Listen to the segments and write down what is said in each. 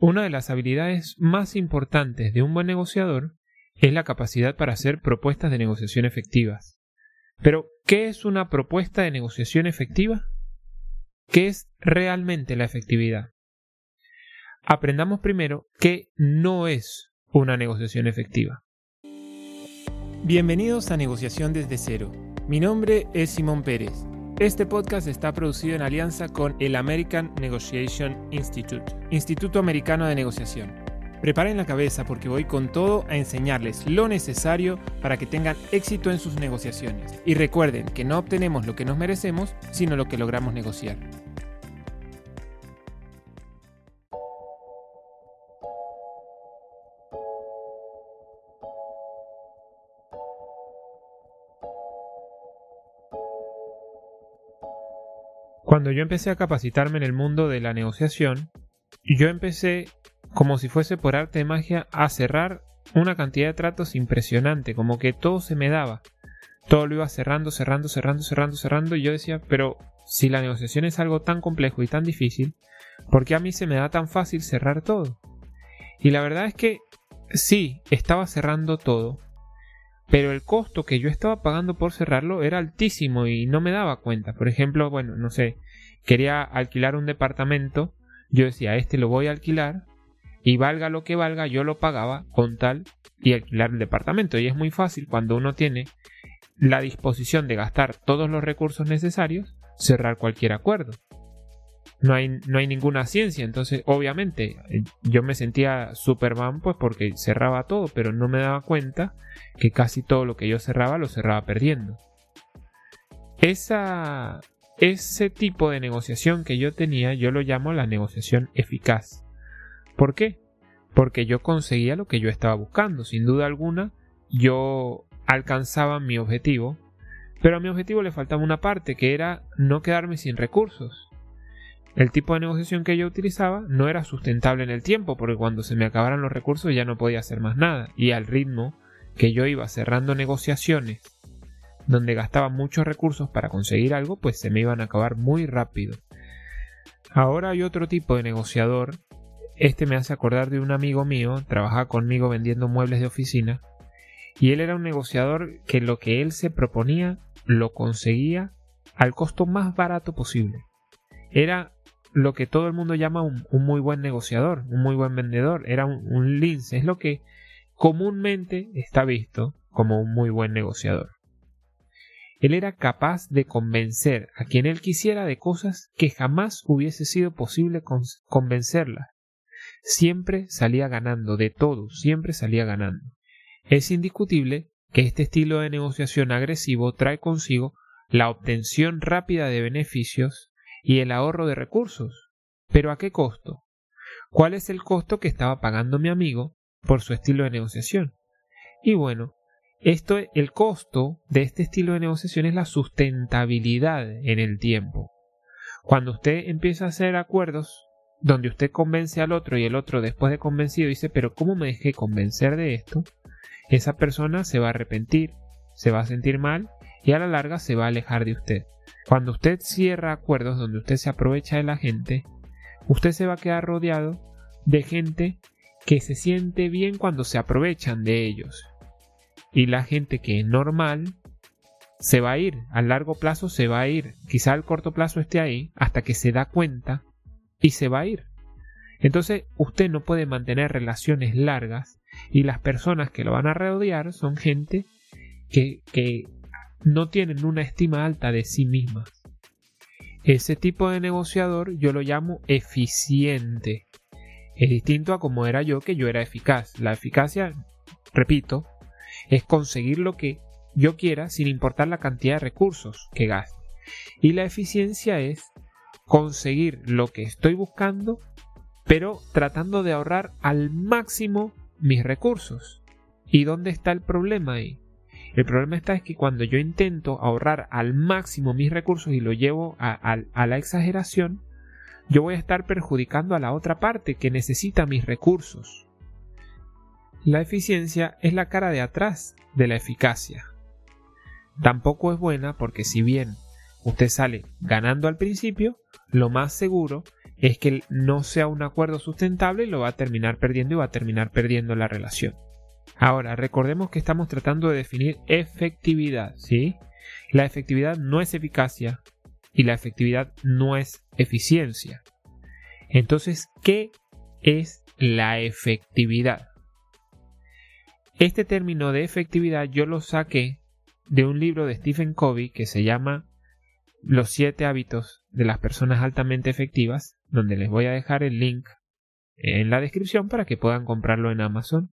Una de las habilidades más importantes de un buen negociador es la capacidad para hacer propuestas de negociación efectivas. Pero, ¿qué es una propuesta de negociación efectiva? ¿Qué es realmente la efectividad? Aprendamos primero qué no es una negociación efectiva. Bienvenidos a Negociación desde cero. Mi nombre es Simón Pérez. Este podcast está producido en alianza con el American Negotiation Institute, Instituto Americano de Negociación. Preparen la cabeza porque voy con todo a enseñarles lo necesario para que tengan éxito en sus negociaciones. Y recuerden que no obtenemos lo que nos merecemos, sino lo que logramos negociar. Cuando yo empecé a capacitarme en el mundo de la negociación, yo empecé, como si fuese por arte de magia, a cerrar una cantidad de tratos impresionante, como que todo se me daba. Todo lo iba cerrando, cerrando, cerrando, cerrando, cerrando, y yo decía, pero si la negociación es algo tan complejo y tan difícil, ¿por qué a mí se me da tan fácil cerrar todo? Y la verdad es que sí, estaba cerrando todo, pero el costo que yo estaba pagando por cerrarlo era altísimo y no me daba cuenta. Por ejemplo, bueno, no sé, quería alquilar un departamento, yo decía, este lo voy a alquilar y valga lo que valga, yo lo pagaba con tal y alquilar el departamento. Y es muy fácil cuando uno tiene la disposición de gastar todos los recursos necesarios, cerrar cualquier acuerdo no hay, no hay ninguna ciencia. Entonces, obviamente, eh, yo me sentía Superman pues porque cerraba todo, pero no me daba cuenta que casi todo lo que yo cerraba lo cerraba perdiendo. Esa, ese tipo de negociación que yo tenía, yo lo llamo la negociación eficaz. ¿Por qué? Porque yo conseguía lo que yo estaba buscando. Sin duda alguna, yo alcanzaba mi objetivo, pero a mi objetivo le faltaba una parte, que era no quedarme sin recursos. El tipo de negociación que yo utilizaba no era sustentable en el tiempo, porque cuando se me acabaran los recursos ya no podía hacer más nada, y al ritmo que yo iba cerrando negociaciones donde gastaba muchos recursos para conseguir algo, pues se me iban a acabar muy rápido. Ahora hay otro tipo de negociador. Este me hace acordar de un amigo mío, trabajaba conmigo vendiendo muebles de oficina, y él era un negociador que lo que él se proponía lo conseguía al costo más barato posible. Era lo que todo el mundo llama un, muy buen negociador, un muy buen vendedor, era un, un lince, es lo que comúnmente está visto como un muy buen negociador. Él era capaz de convencer a quien él quisiera de cosas que jamás hubiese sido posible convencerla. Siempre salía ganando, de todo, siempre salía ganando. Es indiscutible que este estilo de negociación agresivo trae consigo la obtención rápida de beneficios y el ahorro de recursos. Pero ¿a qué costo? ¿Cuál es el costo que estaba pagando mi amigo por su estilo de negociación? Y bueno, esto, el costo de este estilo de negociación es la sustentabilidad en el tiempo. Cuando usted empieza a hacer acuerdos donde usted convence al otro y el otro después de convencido dice, pero ¿cómo me dejé convencer de esto? Esa persona se va a arrepentir, se va a sentir mal y a la larga se va a alejar de usted. Cuando usted cierra acuerdos donde usted se aprovecha de la gente, usted se va a quedar rodeado de gente que se siente bien cuando se aprovechan de ellos. Y la gente que es normal se va a ir, a largo plazo se va a ir, quizá al corto plazo esté ahí hasta que se da cuenta y se va a ir. Entonces usted no puede mantener relaciones largas y las personas que lo van a rodear son gente que, que no tienen una estima alta de sí mismas. Ese tipo de negociador yo lo llamo eficiente. Es distinto a como era yo, que yo era eficaz. La eficacia, repito, es conseguir lo que yo quiera sin importar la cantidad de recursos que gaste. Y la eficiencia es conseguir lo que estoy buscando, pero tratando de ahorrar al máximo mis recursos. ¿Y dónde está el problema ahí? El problema está es que cuando yo intento ahorrar al máximo mis recursos y lo llevo a, la exageración, yo voy a estar perjudicando a la otra parte que necesita mis recursos. La eficiencia es la cara de atrás de la eficacia. Tampoco es buena porque si bien usted sale ganando al principio, lo más seguro es que no sea un acuerdo sustentable y lo va a terminar perdiendo y va a terminar perdiendo la relación. Ahora, recordemos que estamos tratando de definir efectividad, ¿sí? La efectividad no es eficacia y la efectividad no es eficiencia. Entonces, ¿qué es la efectividad? Este término de efectividad yo lo saqué de un libro de Stephen Covey que se llama Los siete hábitos de las personas altamente efectivas, donde les voy a dejar el link en la descripción para que puedan comprarlo en Amazon.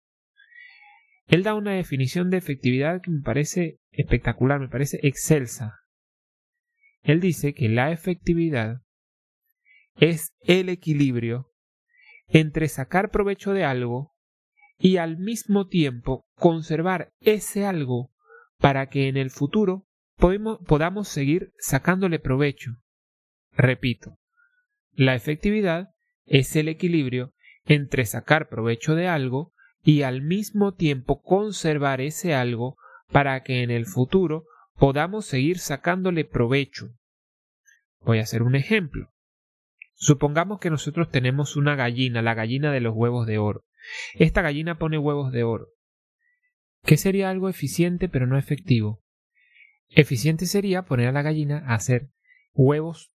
Él da una definición de efectividad que me parece espectacular, me parece excelsa. Él dice que la efectividad es el equilibrio entre sacar provecho de algo y al mismo tiempo conservar ese algo para que en el futuro podamos seguir sacándole provecho. Repito, la efectividad es el equilibrio entre sacar provecho de algo y al mismo tiempo conservar ese algo para que en el futuro podamos seguir sacándole provecho. Voy a hacer un ejemplo. Supongamos que nosotros tenemos una gallina, la gallina de los huevos de oro. Esta gallina pone huevos de oro. ¿Qué sería algo eficiente pero no efectivo? Eficiente sería poner a la gallina a hacer huevos,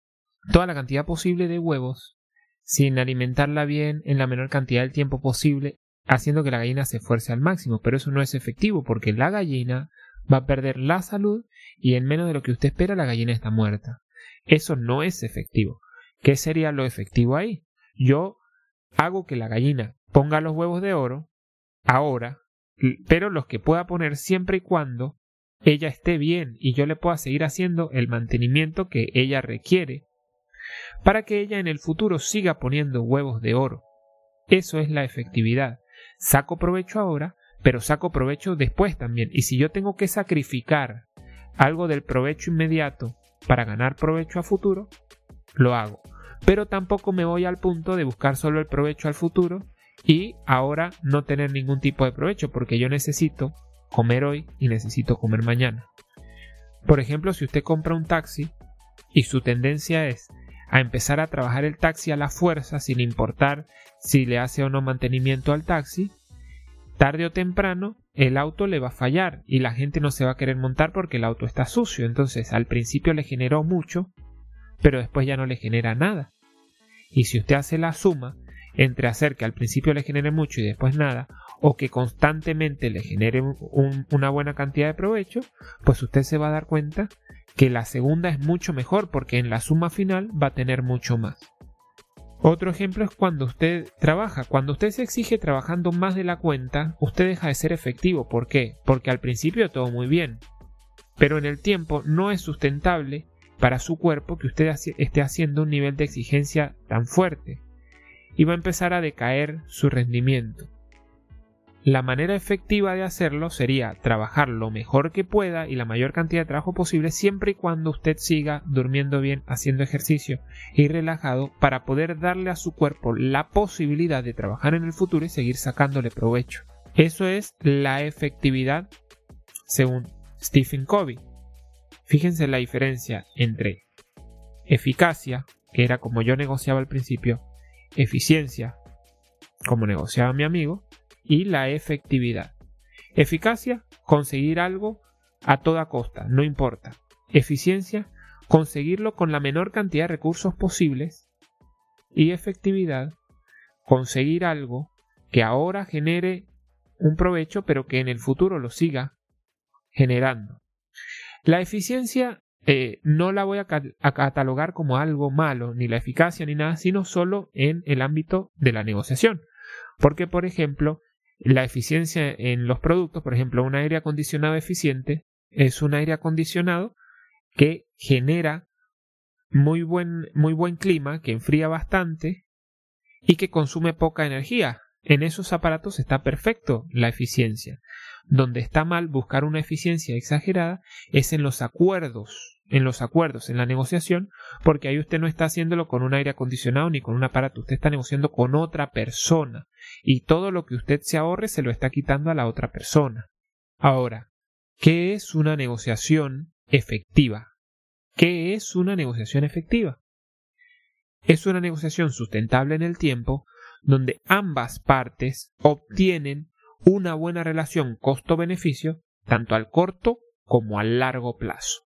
toda la cantidad posible de huevos, sin alimentarla bien en la menor cantidad del tiempo posible, haciendo que la gallina se esfuerce al máximo, pero eso no es efectivo porque la gallina va a perder la salud y en menos de lo que usted espera la gallina está muerta. Eso no es efectivo. ¿Qué sería lo efectivo ahí? Yo hago que la gallina ponga los huevos de oro ahora, pero los que pueda poner siempre y cuando ella esté bien y yo le pueda seguir haciendo el mantenimiento que ella requiere para que ella en el futuro siga poniendo huevos de oro. Eso es la efectividad. Saco provecho ahora, pero saco provecho después también. Y si yo tengo que sacrificar algo del provecho inmediato para ganar provecho a futuro, lo hago. Pero tampoco me voy al punto de buscar solo el provecho al futuro y ahora no tener ningún tipo de provecho porque yo necesito comer hoy y necesito comer mañana. Por ejemplo, si usted compra un taxi y su tendencia es a empezar a trabajar el taxi a la fuerza sin importar si le hace o no mantenimiento al taxi, tarde o temprano el auto le va a fallar y la gente no se va a querer montar porque el auto está sucio. Entonces al principio le generó mucho, pero después ya no le genera nada. Y si usted hace la suma entre hacer que al principio le genere mucho y después nada, o que constantemente le genere una buena cantidad de provecho, pues usted se va a dar cuenta que la segunda es mucho mejor porque en la suma final va a tener mucho más. Otro ejemplo es cuando usted trabaja. Cuando usted se exige trabajando más de la cuenta, usted deja de ser efectivo. ¿Por qué? Porque al principio todo muy bien. Pero en el tiempo no es sustentable para su cuerpo que usted esté haciendo un nivel de exigencia tan fuerte. Y va a empezar a decaer su rendimiento. La manera efectiva de hacerlo sería trabajar lo mejor que pueda y la mayor cantidad de trabajo posible siempre y cuando usted siga durmiendo bien, haciendo ejercicio y relajado para poder darle a su cuerpo la posibilidad de trabajar en el futuro y seguir sacándole provecho. Eso es la efectividad según Stephen Covey. Fíjense la diferencia entre eficacia, que era como yo negociaba al principio, eficiencia, como negociaba mi amigo, y la efectividad. Eficacia, conseguir algo a toda costa, no importa. Eficiencia, conseguirlo con la menor cantidad de recursos posibles. Y efectividad, conseguir algo que ahora genere un provecho, pero que en el futuro lo siga generando. La eficiencia eh, no la voy a, a, catalogar como algo malo, ni la eficacia ni nada, sino solo en el ámbito de la negociación. Porque, por ejemplo, la eficiencia en los productos, por ejemplo, un aire acondicionado eficiente es un aire acondicionado que genera muy buen, muy buen clima, que enfría bastante y que consume poca energía. En esos aparatos está perfecto la eficiencia. Donde está mal buscar una eficiencia exagerada es en los acuerdos en los acuerdos, en la negociación, porque ahí usted no está haciéndolo con un aire acondicionado ni con un aparato, usted está negociando con otra persona y todo lo que usted se ahorre se lo está quitando a la otra persona. Ahora, ¿qué es una negociación efectiva? ¿Qué es una negociación efectiva? es una negociación sustentable en el tiempo donde ambas partes obtienen una buena relación costo-beneficio tanto al corto como al largo plazo.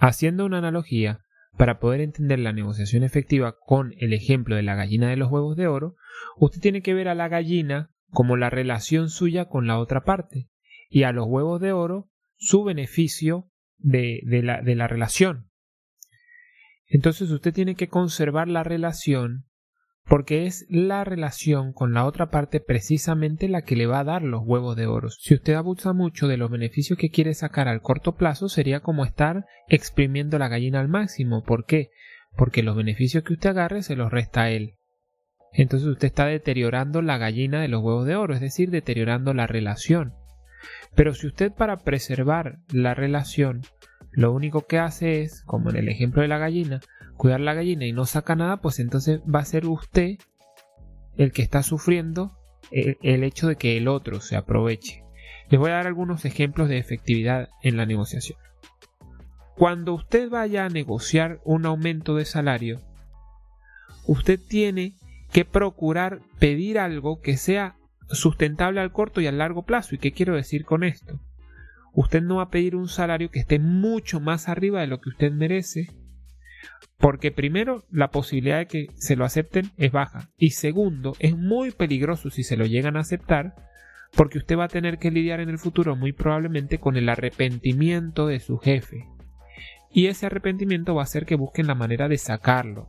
Haciendo una analogía, para poder entender la negociación efectiva con el ejemplo de la gallina de los huevos de oro, usted tiene que ver a la gallina como la relación suya con la otra parte y a los huevos de oro su beneficio de, la, de la relación. Entonces usted tiene que conservar la relación porque es la relación con la otra parte precisamente la que le va a dar los huevos de oro. Si usted abusa mucho de los beneficios que quiere sacar al corto plazo, sería como estar exprimiendo la gallina al máximo. ¿Por qué? Porque los beneficios que usted agarre se los resta a él. Entonces usted está deteriorando la gallina de los huevos de oro, es decir, deteriorando la relación. Pero si usted para preservar la relación lo único que hace es, como en el ejemplo de la gallina, cuidar la gallina y no saca nada, pues entonces va a ser usted el que está sufriendo el, hecho de que el otro se aproveche. Les voy a dar algunos ejemplos de efectividad en la negociación. Cuando usted vaya a negociar un aumento de salario, usted tiene que procurar pedir algo que sea sustentable al corto y al largo plazo. ¿Y qué quiero decir con esto? usted no va a pedir un salario que esté mucho más arriba de lo que usted merece, porque primero la posibilidad de que se lo acepten es baja y segundo es muy peligroso si se lo llegan a aceptar porque usted va a tener que lidiar en el futuro muy probablemente con el arrepentimiento de su jefe y ese arrepentimiento va a hacer que busquen la manera de sacarlo.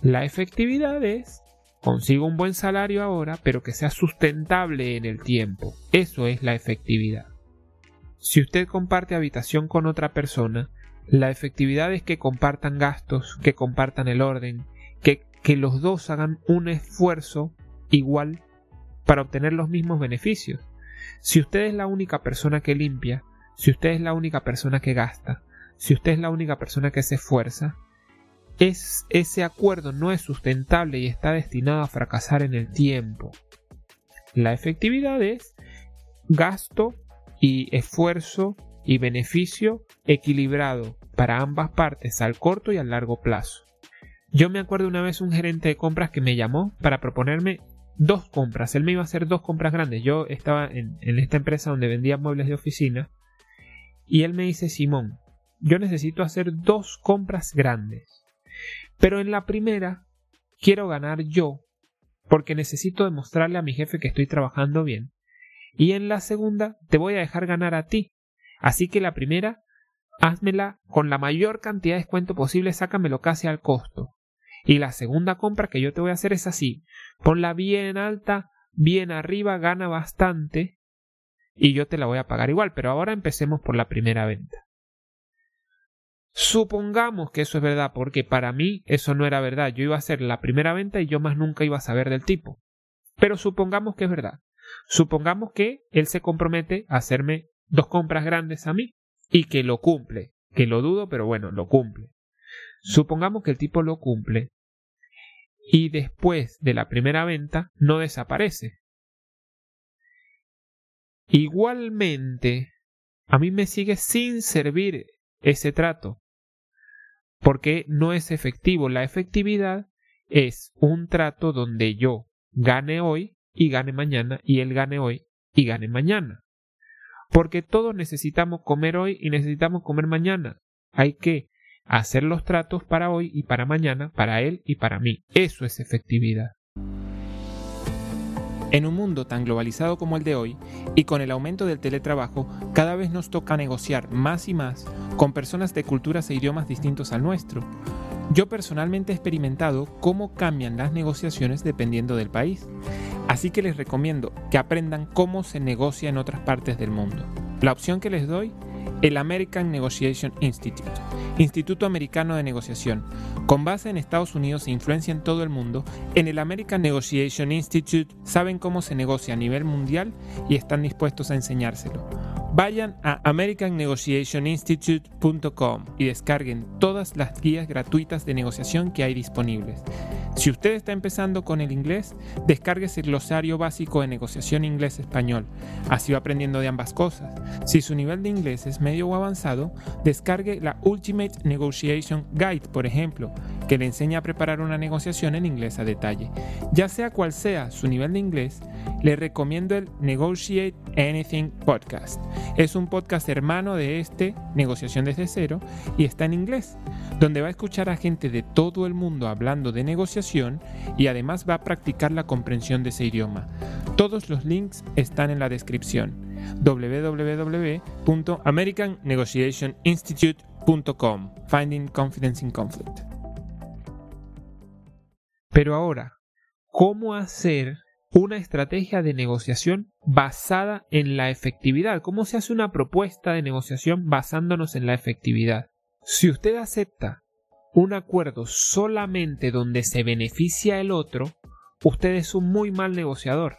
La efectividad es consigo un buen salario ahora pero que sea sustentable en el tiempo. Eso es la efectividad. Si usted comparte habitación con otra persona, la efectividad es que compartan gastos, que compartan el orden, que, que los dos hagan un esfuerzo igual para obtener los mismos beneficios. Si usted es la única persona que limpia, si usted es la única persona que gasta, si usted es la única persona que se esfuerza, es, ese acuerdo no es sustentable y está destinado a fracasar en el tiempo. La efectividad es gasto y esfuerzo y beneficio equilibrado para ambas partes al corto y al largo plazo. Yo me acuerdo una vez un gerente de compras que me llamó para proponerme dos compras. Él me iba a hacer dos compras grandes. Yo estaba en, esta empresa donde vendía muebles de oficina y él me dice, Simón, yo necesito hacer dos compras grandes. Pero en la primera quiero ganar yo porque necesito demostrarle a mi jefe que estoy trabajando bien y en la segunda te voy a dejar ganar a ti. Así que la primera, házmela con la mayor cantidad de descuento posible, sácamelo casi al costo. Y la segunda compra que yo te voy a hacer es así, ponla bien alta, bien arriba, gana bastante y yo te la voy a pagar igual, pero ahora empecemos por la primera venta. Supongamos que eso es verdad, porque para mí eso no era verdad. Yo iba a hacer la primera venta y yo más nunca iba a saber del tipo. Pero supongamos que es verdad. Supongamos que él se compromete a hacerme dos compras grandes a mí y que lo cumple, que lo dudo, pero bueno, lo cumple. Supongamos que el tipo lo cumple y después de la primera venta no desaparece. Igualmente, a mí me sigue sin servir ese trato, porque no es efectivo. La efectividad es un trato donde yo gane hoy y gane mañana y él gane hoy y gane mañana. Porque todos necesitamos comer hoy y necesitamos comer mañana. Hay que hacer los tratos para hoy y para mañana, para él y para mí. Eso es efectividad. En un mundo tan globalizado como el de hoy, y con el aumento del teletrabajo, cada vez nos toca negociar más y más con personas de culturas e idiomas distintos al nuestro. Yo personalmente he experimentado cómo cambian las negociaciones dependiendo del país. Así que les recomiendo que aprendan cómo se negocia en otras partes del mundo. La opción que les doy, el American Negotiation Institute, Instituto Americano de Negociación. Con base en Estados Unidos e influencia en todo el mundo, en el American Negotiation Institute saben cómo se negocia a nivel mundial y están dispuestos a enseñárselo. Vayan a americannegotiationinstitute.com y descarguen todas las guías gratuitas de negociación que hay disponibles. Si usted está empezando con el inglés, descárguese el glosario básico de negociación inglés-español. Así va aprendiendo de ambas cosas. Si su nivel de inglés es medio o avanzado, descargue la Ultimate Negotiation Guide, por ejemplo, que le enseña a preparar una negociación en inglés a detalle. Ya sea cual sea su nivel de inglés, le recomiendo el Negotiate Anything Podcast. Es un podcast hermano de este, Negociación desde cero, y está en inglés, donde va a escuchar a gente de todo el mundo hablando de negociación y además va a practicar la comprensión de ese idioma. Todos los links están en la descripción www.americannegotiationinstitute.com Finding Confidence in Conflict. Pero ahora, ¿cómo hacer una estrategia de negociación basada en la efectividad. ¿Cómo se hace una propuesta de negociación basándonos en la efectividad? Si usted acepta un acuerdo solamente donde se beneficia el otro, usted es un muy mal negociador.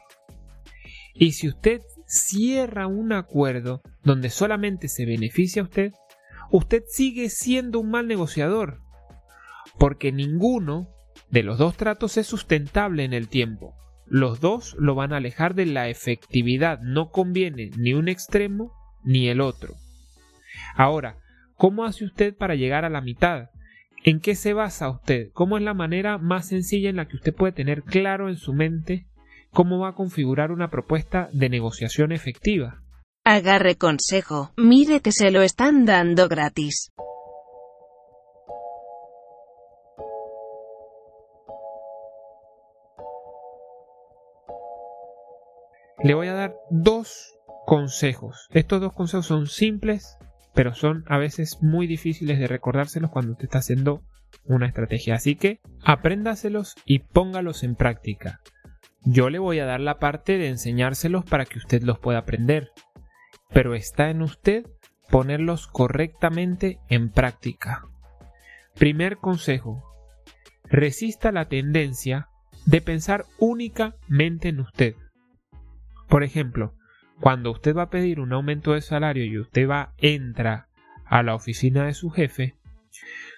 Y si usted cierra un acuerdo donde solamente se beneficia a usted, usted sigue siendo un mal negociador. Porque ninguno de los dos tratos es sustentable en el tiempo los dos lo van a alejar de la efectividad. No conviene ni un extremo ni el otro. Ahora, ¿cómo hace usted para llegar a la mitad? ¿En qué se basa usted? ¿Cómo es la manera más sencilla en la que usted puede tener claro en su mente cómo va a configurar una propuesta de negociación efectiva? Agarre consejo, mire que se lo están dando gratis. le voy a dar dos consejos. Estos dos consejos son simples, pero son a veces muy difíciles de recordárselos cuando usted está haciendo una estrategia. Así que apréndaselos y póngalos en práctica. Yo le voy a dar la parte de enseñárselos para que usted los pueda aprender, pero está en usted ponerlos correctamente en práctica. Primer consejo. Resista la tendencia de pensar únicamente en usted. Por ejemplo, cuando usted va a pedir un aumento de salario y usted va, entra a la oficina de su jefe,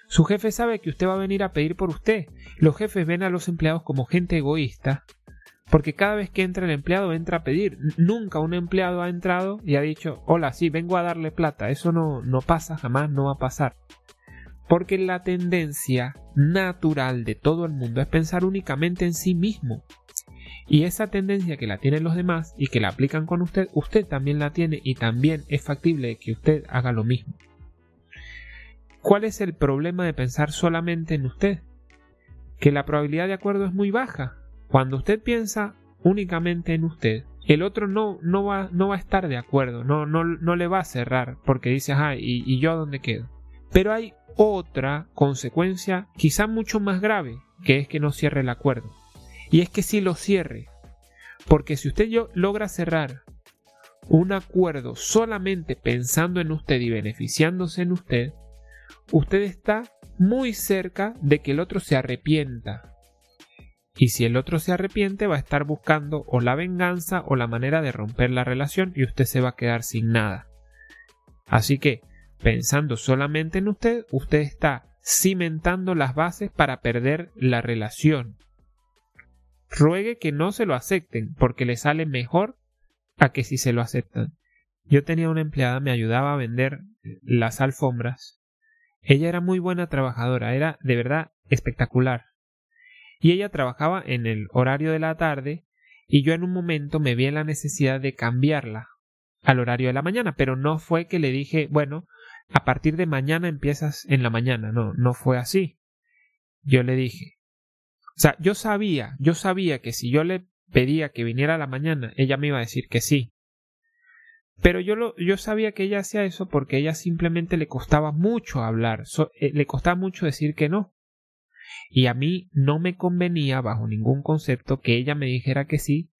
su jefe sabe que usted va a venir a pedir por usted. Los jefes ven a los empleados como gente egoísta, porque cada vez que entra el empleado entra a pedir. Nunca un empleado ha entrado y ha dicho, hola, sí, vengo a darle plata. Eso no, no pasa, jamás no va a pasar. Porque la tendencia natural de todo el mundo es pensar únicamente en sí mismo. Y esa tendencia que la tienen los demás y que la aplican con usted, usted también la tiene y también es factible que usted haga lo mismo. ¿Cuál es el problema de pensar solamente en usted? Que la probabilidad de acuerdo es muy baja. Cuando usted piensa únicamente en usted, el otro no, no, va, no va a estar de acuerdo, no, no, no le va a cerrar porque dice, ajá, ¿y, ¿y yo a dónde quedo? Pero hay otra consecuencia quizá mucho más grave, que es que no cierre el acuerdo. Y es que si lo cierre. Porque si usted logra cerrar un acuerdo solamente pensando en usted y beneficiándose en usted, usted está muy cerca de que el otro se arrepienta. Y si el otro se arrepiente va a estar buscando o la venganza o la manera de romper la relación y usted se va a quedar sin nada. Así que, pensando solamente en usted, usted está cimentando las bases para perder la relación ruegue que no se lo acepten, porque le sale mejor a que si se lo aceptan. Yo tenía una empleada, me ayudaba a vender las alfombras. Ella era muy buena trabajadora, era de verdad espectacular. Y ella trabajaba en el horario de la tarde y yo en un momento me vi en la necesidad de cambiarla al horario de la mañana, pero no fue que le dije, bueno, a partir de mañana empiezas en la mañana, no, no fue así. Yo le dije, o sea, yo sabía, yo sabía que si yo le pedía que viniera a la mañana, ella me iba a decir que sí. Pero yo, lo, yo sabía que ella hacía eso porque ella simplemente le costaba mucho hablar, eh, le costaba mucho decir que no. Y a mí no me convenía bajo ningún concepto que ella me dijera que sí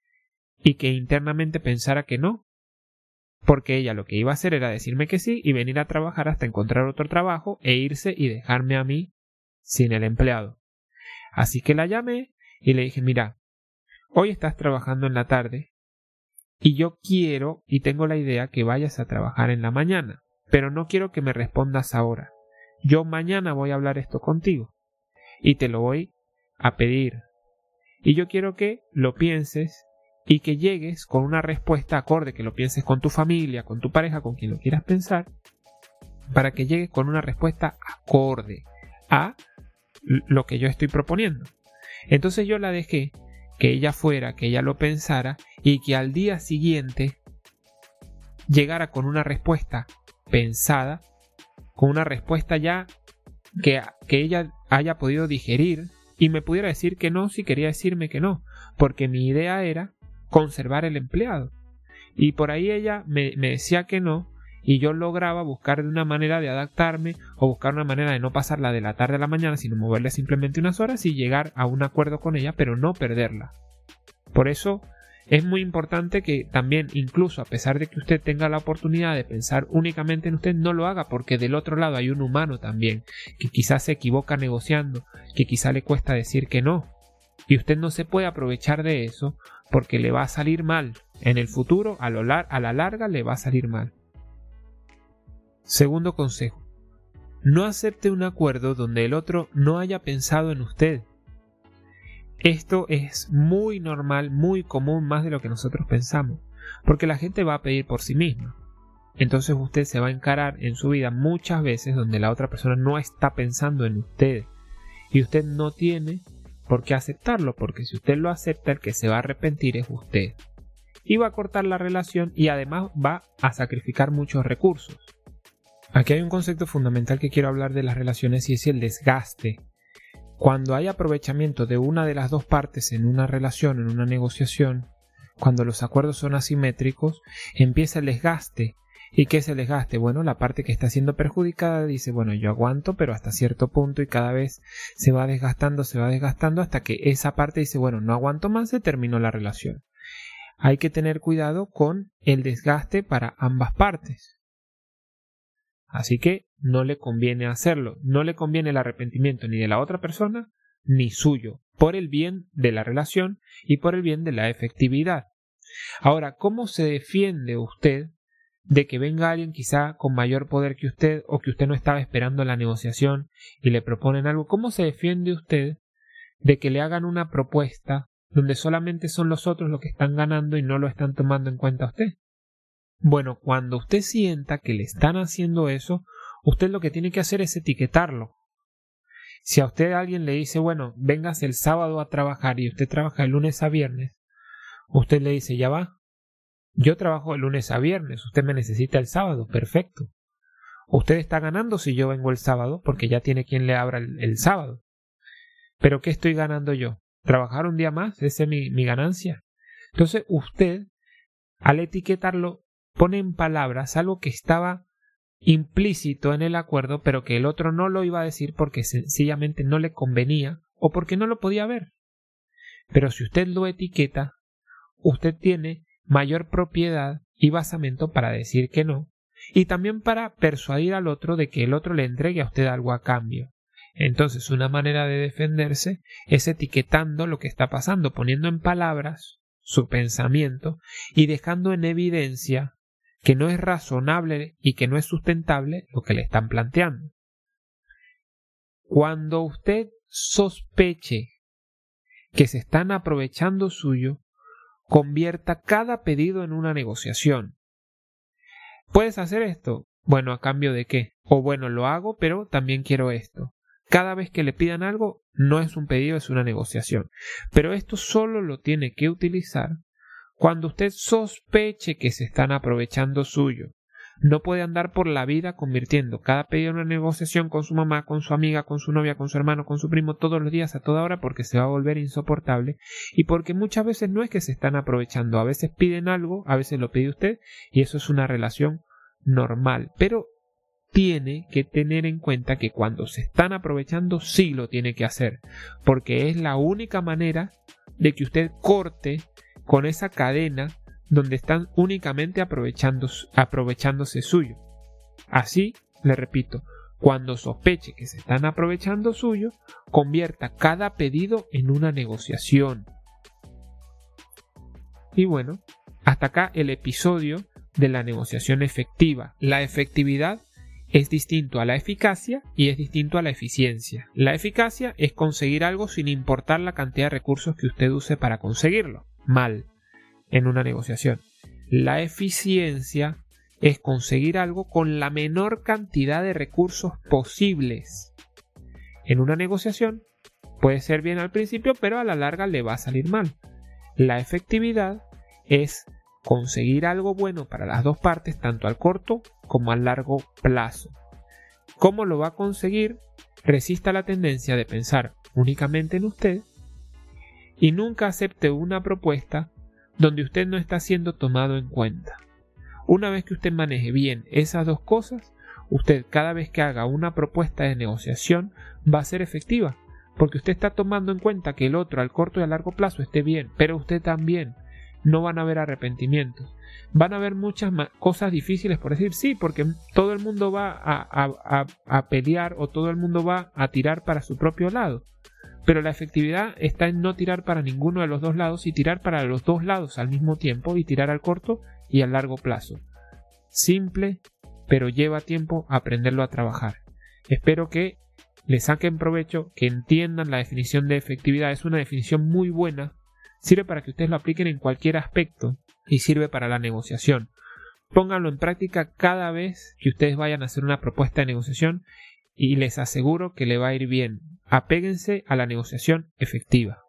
y que internamente pensara que no. Porque ella lo que iba a hacer era decirme que sí y venir a trabajar hasta encontrar otro trabajo e irse y dejarme a mí sin el empleado. Así que la llamé y le dije, mira, hoy estás trabajando en la tarde y yo quiero y tengo la idea que vayas a trabajar en la mañana, pero no quiero que me respondas ahora. Yo mañana voy a hablar esto contigo y te lo voy a pedir. Y yo quiero que lo pienses y que llegues con una respuesta acorde, que lo pienses con tu familia, con tu pareja, con quien lo quieras pensar, para que llegues con una respuesta acorde a lo que yo estoy proponiendo. Entonces yo la dejé que ella fuera, que ella lo pensara y que al día siguiente llegara con una respuesta pensada, con una respuesta ya que, que ella haya podido digerir y me pudiera decir que no si quería decirme que no, porque mi idea era conservar el empleado. Y por ahí ella me, decía que no y yo lograba buscar de una manera de adaptarme o buscar una manera de no pasarla de la tarde a la mañana, sino moverle simplemente unas horas y llegar a un acuerdo con ella, pero no perderla. Por eso es muy importante que también, incluso a pesar de que usted tenga la oportunidad de pensar únicamente en usted, no lo haga porque del otro lado hay un humano también, que quizás se equivoca negociando, que quizá le cuesta decir que no. Y usted no se puede aprovechar de eso porque le va a salir mal. En el futuro, a, lo a la larga, le va a salir mal. Segundo consejo. No acepte un acuerdo donde el otro no haya pensado en usted. Esto es muy normal, muy común, más de lo que nosotros pensamos, porque la gente va a pedir por sí misma. Entonces usted se va a encarar en su vida muchas veces donde la otra persona no está pensando en usted. Y usted no tiene por qué aceptarlo, porque si usted lo acepta, el que se va a arrepentir es usted. Y va a cortar la relación y además va a sacrificar muchos recursos. Aquí hay un concepto fundamental que quiero hablar de las relaciones y es el desgaste. Cuando hay aprovechamiento de una de las dos partes en una relación, en una negociación, cuando los acuerdos son asimétricos, empieza el desgaste. ¿Y qué es el desgaste? Bueno, la parte que está siendo perjudicada dice, bueno, yo aguanto, pero hasta cierto punto y cada vez se va desgastando, se va desgastando hasta que esa parte dice, bueno, no aguanto más, se terminó la relación. Hay que tener cuidado con el desgaste para ambas partes. Así que no le conviene hacerlo, no le conviene el arrepentimiento ni de la otra persona ni suyo, por el bien de la relación y por el bien de la efectividad. Ahora, ¿cómo se defiende usted de que venga alguien quizá con mayor poder que usted o que usted no estaba esperando la negociación y le proponen algo? ¿Cómo se defiende usted de que le hagan una propuesta donde solamente son los otros los que están ganando y no lo están tomando en cuenta usted? Bueno, cuando usted sienta que le están haciendo eso, usted lo que tiene que hacer es etiquetarlo. Si a usted alguien le dice, bueno, vengas el sábado a trabajar y usted trabaja el lunes a viernes, usted le dice, ya va, yo trabajo el lunes a viernes, usted me necesita el sábado, perfecto. Usted está ganando si yo vengo el sábado, porque ya tiene quien le abra el, sábado. Pero ¿qué estoy ganando yo? ¿Trabajar un día más? ¿Esa es mi, mi ganancia? Entonces usted, al etiquetarlo, pone en palabras algo que estaba implícito en el acuerdo, pero que el otro no lo iba a decir porque sencillamente no le convenía o porque no lo podía ver. Pero si usted lo etiqueta, usted tiene mayor propiedad y basamento para decir que no, y también para persuadir al otro de que el otro le entregue a usted algo a cambio. Entonces, una manera de defenderse es etiquetando lo que está pasando, poniendo en palabras su pensamiento y dejando en evidencia que no es razonable y que no es sustentable lo que le están planteando. Cuando usted sospeche que se están aprovechando suyo, convierta cada pedido en una negociación. ¿Puedes hacer esto? Bueno, ¿a cambio de qué? O bueno, lo hago, pero también quiero esto. Cada vez que le pidan algo, no es un pedido, es una negociación. Pero esto solo lo tiene que utilizar cuando usted sospeche que se están aprovechando suyo. No puede andar por la vida convirtiendo cada pedido en una negociación con su mamá, con su amiga, con su novia, con su hermano, con su primo todos los días a toda hora porque se va a volver insoportable y porque muchas veces no es que se están aprovechando, a veces piden algo, a veces lo pide usted y eso es una relación normal, pero tiene que tener en cuenta que cuando se están aprovechando sí lo tiene que hacer, porque es la única manera de que usted corte con esa cadena donde están únicamente aprovechándose suyo. Así, le repito, cuando sospeche que se están aprovechando suyo, convierta cada pedido en una negociación. Y bueno, hasta acá el episodio de la negociación efectiva. La efectividad es distinto a la eficacia y es distinto a la eficiencia. La eficacia es conseguir algo sin importar la cantidad de recursos que usted use para conseguirlo. Mal en una negociación. La eficiencia es conseguir algo con la menor cantidad de recursos posibles. En una negociación puede ser bien al principio, pero a la larga le va a salir mal. La efectividad es conseguir algo bueno para las dos partes, tanto al corto como al largo plazo. ¿Cómo lo va a conseguir? Resista la tendencia de pensar únicamente en usted y nunca acepte una propuesta donde usted no está siendo tomado en cuenta. Una vez que usted maneje bien esas dos cosas, usted cada vez que haga una propuesta de negociación va a ser efectiva, porque usted está tomando en cuenta que el otro al corto y a largo plazo esté bien, pero usted también. No van a haber arrepentimientos. Van a haber muchas cosas difíciles por decir sí, porque todo el mundo va a, a pelear o todo el mundo va a tirar para su propio lado. Pero la efectividad está en no tirar para ninguno de los dos lados y tirar para los dos lados al mismo tiempo y tirar al corto y al largo plazo. Simple, pero lleva tiempo aprenderlo a trabajar. Espero que le saquen provecho, que entiendan la definición de efectividad. Es una definición muy buena. Sirve para que ustedes lo apliquen en cualquier aspecto y sirve para la negociación. Pónganlo en práctica cada vez que ustedes vayan a hacer una propuesta de negociación y les aseguro que le va a ir bien. Apéguense a la negociación efectiva.